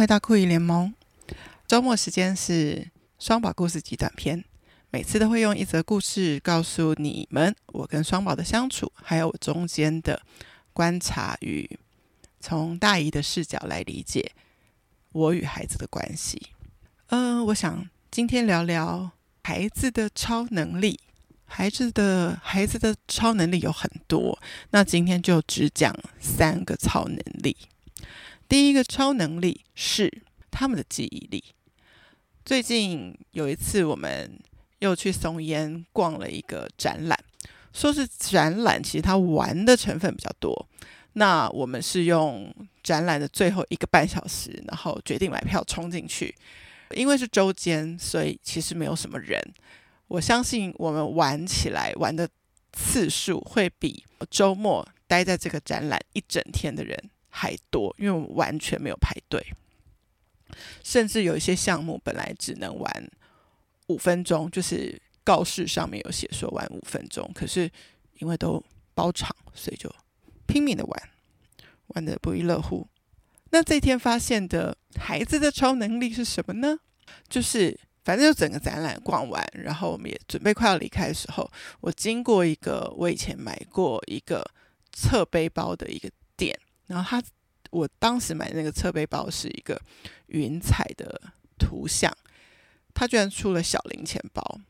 回到酷姨联盟。周末时间是双宝故事集短篇，每次都会用一则故事告诉你们我跟双宝的相处，还有我中间的观察与从大姨的视角来理解我与孩子的关系。嗯、我想今天聊聊孩子的超能力。孩子的孩子的超能力有很多，那今天就只讲三个超能力。第一个超能力是他们的记忆力。最近有一次，我们又去松烟逛了一个展览，说是展览，其实它玩的成分比较多。那我们是用展览的最后一个半小时，然后决定买票冲进去，因为是周间，所以其实没有什么人。我相信我们玩起来玩的次数会比周末待在这个展览一整天的人还多，因为我们完全没有排队，甚至有一些项目本来只能玩五分钟，就是告示上面有写说玩五分钟，可是因为都包场，所以就拼命的玩，玩得不亦乐乎。那这天发现的孩子的超能力是什么呢？就是。反正就整个展览逛完，然后我们也准备快要离开的时候，我经过一个我以前买过一个侧背包的一个店，然后他我当时买那个侧背包是一个云彩的图像，他居然出了小零钱包，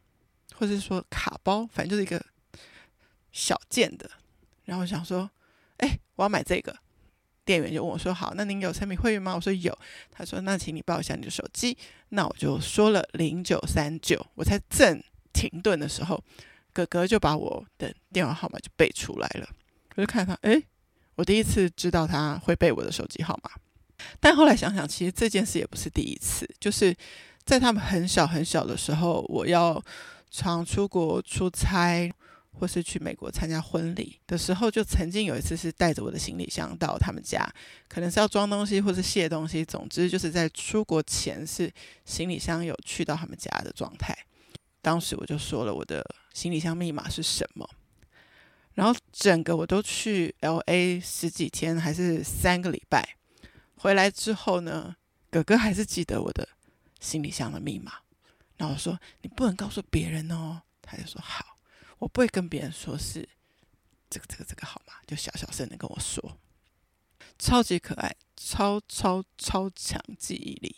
或者说卡包，反正就是一个小件的，然后我想说，哎，我要买这个。店员就问我说：“好，那您有产品会员吗？”我说：“有。”他说：“那请你报一下你的手机。”那我就说了零九三九，我才正停顿的时候，哥哥就把我的电话号码就背出来了。我就看他，诶，我第一次知道他会背我的手机号码。但后来想想，其实这件事也不是第一次，就是在他们很小很小的时候，我要常出国出差。或是去美国参加婚礼的时候，就曾经有一次是带着我的行李箱到他们家，可能是要装东西或是卸东西，总之就是在出国前是行李箱有去到他们家的状态。当时我就说了我的行李箱密码是什么，然后整个我都去 LA 十几天还是三个礼拜，回来之后呢，哥哥还是记得我的行李箱的密码，然后我说你不能告诉别人哦，他就说好。我不会跟别人说是这个这个这个好吗？就小小声的跟我说，超级可爱，超超超强记忆力。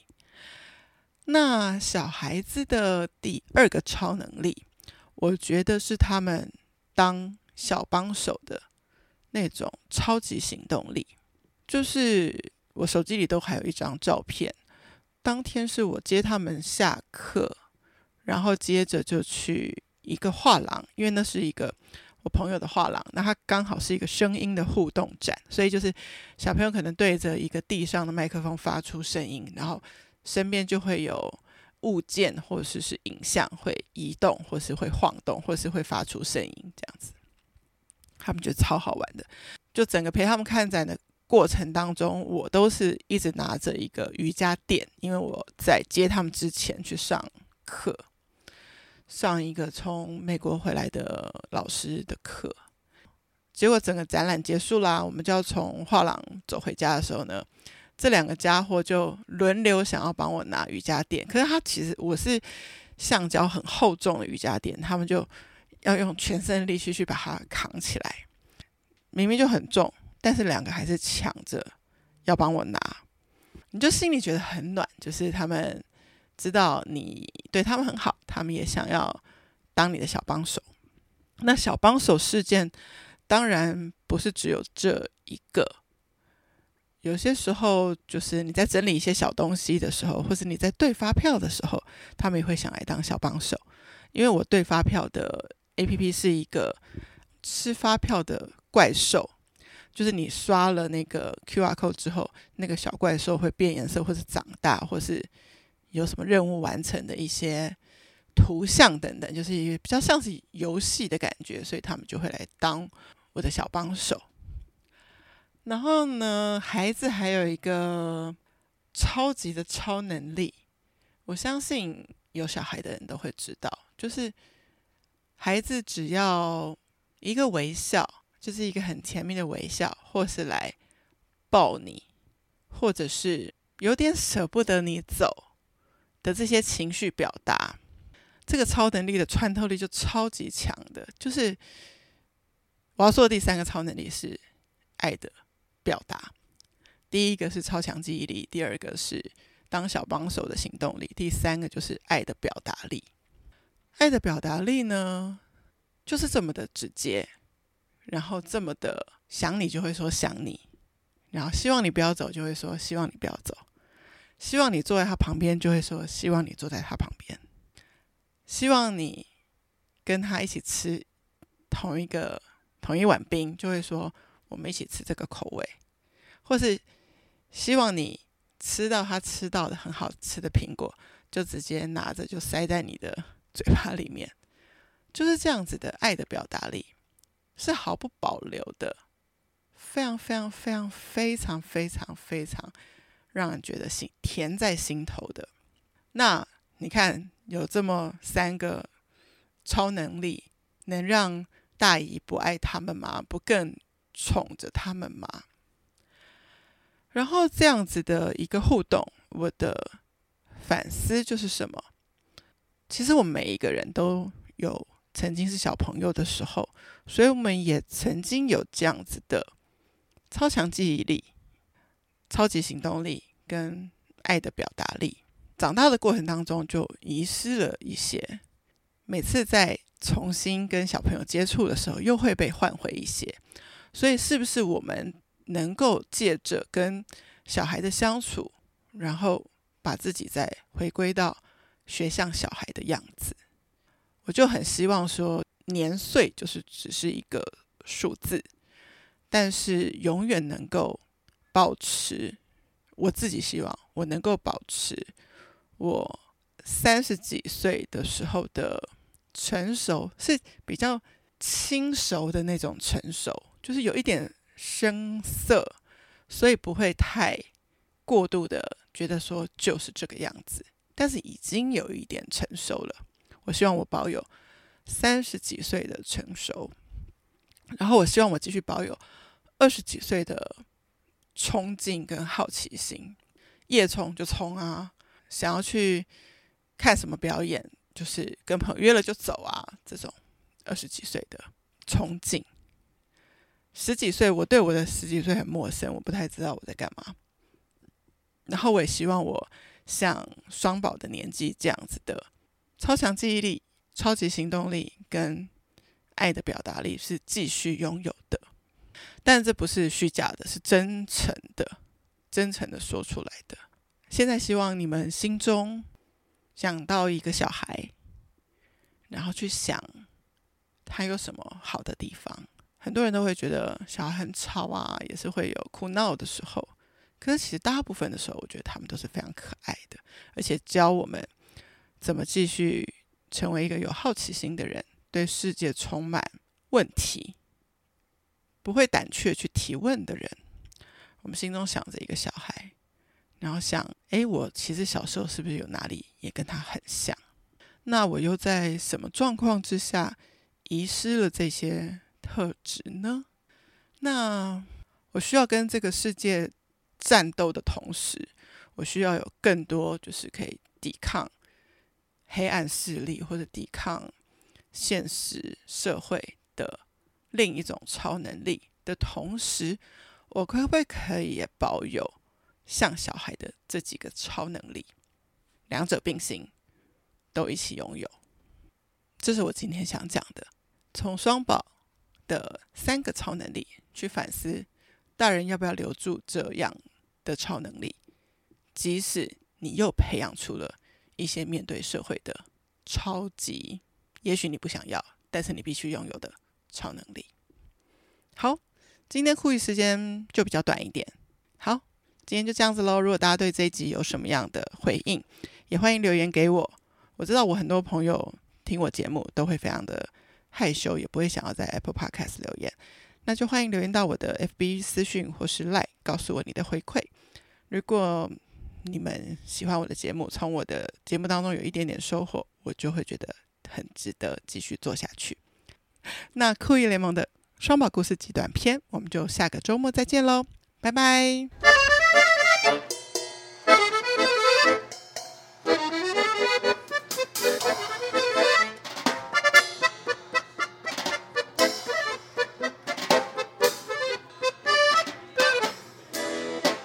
那小孩子的第二个超能力，我觉得是他们当小帮手的那种超级行动力。就是我手机里都还有一张照片，当天是我接他们下课，然后接着就去。一个画廊，因为那是一个我朋友的画廊，那它刚好是一个声音的互动展，所以就是小朋友可能对着一个地上的麦克风发出声音，然后身边就会有物件或者是是影像会移动，或是会晃动，或是会发出声音这样子。他们觉得超好玩的，就整个陪他们看展的过程当中，我都是一直拿着一个瑜伽垫，因为我在接他们之前去上课。上一个从美国回来的老师的课，结果整个展览结束啦，我们就要从画廊走回家的时候呢，这两个家伙就轮流想要帮我拿瑜伽垫。可是他其实我是橡胶很厚重的瑜伽垫，他们就要用全身力气去把它扛起来，明明就很重，但是两个还是抢着要帮我拿，你就心里觉得很暖，就是他们。知道你对他们很好，他们也想要当你的小帮手。那小帮手事件当然不是只有这一个，有些时候就是你在整理一些小东西的时候，或是你在对发票的时候，他们也会想来当小帮手。因为我对发票的 APP 是一个吃发票的怪兽，就是你刷了那个 QR code 之后，那个小怪兽会变颜色，或是长大，或是。有什么任务完成的一些图像等等，就是比较像是游戏的感觉，所以他们就会来当我的小帮手。然后呢，孩子还有一个超级的超能力，我相信有小孩的人都会知道，就是孩子只要一个微笑，就是一个很甜蜜的微笑，或是来抱你，或者是。有点舍不得你走的这些情绪表达，这个超能力的穿透力就超级强的。就是我要说的第三个超能力是爱的表达，第一个是超强记忆力，第二个是当小帮手的行动力，第三个就是爱的表达力。爱的表达力呢，就是这么的直接，然后这么的想你就会说想你，然后希望你不要走就会说希望你不要走，希望你坐在他旁边就会说希望你坐在他旁边，希望你跟他一起吃同一个同一碗冰就会说我们一起吃这个口味，或是希望你吃到他吃到的很好吃的苹果，就直接拿着就塞在你的嘴巴里面。就是这样子的爱的表达力，是毫不保留的，非常非常非常非常非常非常让人觉得心甜在心头的。那你看，有这么三个超能力，能让大姨不爱他们吗？不更宠着他们吗？然后这样子的一个互动，我的反思就是什么？其实我们每一个人都有。曾经是小朋友的时候，所以我们也曾经有这样子的超强记忆力、超级行动力跟爱的表达力。长大的过程当中，就遗失了一些。每次在重新跟小朋友接触的时候，又会被换回一些。所以，是不是我们能够借着跟小孩的相处，然后把自己再回归到学像小孩的样子？我就很希望说，年岁就是只是一个数字，但是永远能够保持。我自己希望我能够保持我三十几岁的时候的成熟，是比较轻熟的那种成熟，就是有一点生涩，所以不会太过度的觉得说就是这个样子，但是已经有一点成熟了。我希望我保有三十几岁的成熟，然后我希望我继续保有二十几岁的冲劲跟好奇心，夜冲就冲啊，想要去看什么表演，就是跟朋友约了就走啊，这种二十几岁的冲劲。十几岁，我对我的十几岁很陌生，我不太知道我在干嘛。然后我也希望我像双宝的年纪这样子的。超强记忆力、超级行动力跟爱的表达力是继续拥有的，但这不是虚假的，是真诚的、真诚的说出来的。现在希望你们心中想到一个小孩，然后去想他有什么好的地方。很多人都会觉得小孩很吵啊，也是会有哭闹的时候。可是其实大部分的时候，我觉得他们都是非常可爱的，而且教我们。怎么继续成为一个有好奇心的人，对世界充满问题，不会胆怯去提问的人？我们心中想着一个小孩，然后想：哎，我其实小时候是不是有哪里也跟他很像？那我又在什么状况之下遗失了这些特质呢？那我需要跟这个世界战斗的同时，我需要有更多就是可以抵抗。黑暗势力或者抵抗现实社会的另一种超能力的同时，我可不可以可以保有像小孩的这几个超能力，两者并行，都一起拥有。这是我今天想讲的，从双宝的三个超能力去反思，大人要不要留住这样的超能力，即使你又培养出了。一些面对社会的超级，也许你不想要，但是你必须拥有的超能力。好，今天酷姨时间就比较短一点。好，今天就这样子喽。如果大家对这一集有什么样的回应，也欢迎留言给我。我知道我很多朋友听我节目都会非常的害羞，也不会想要在 Apple Podcast 留言，那就欢迎留言到我的 FB 私讯或是 Line，告诉我你的回馈。如果你们喜欢我的节目，从我的节目当中有一点点收获，我就会觉得很值得继续做下去。那酷艺联盟的双宝故事集短片，我们就下个周末再见喽，拜拜。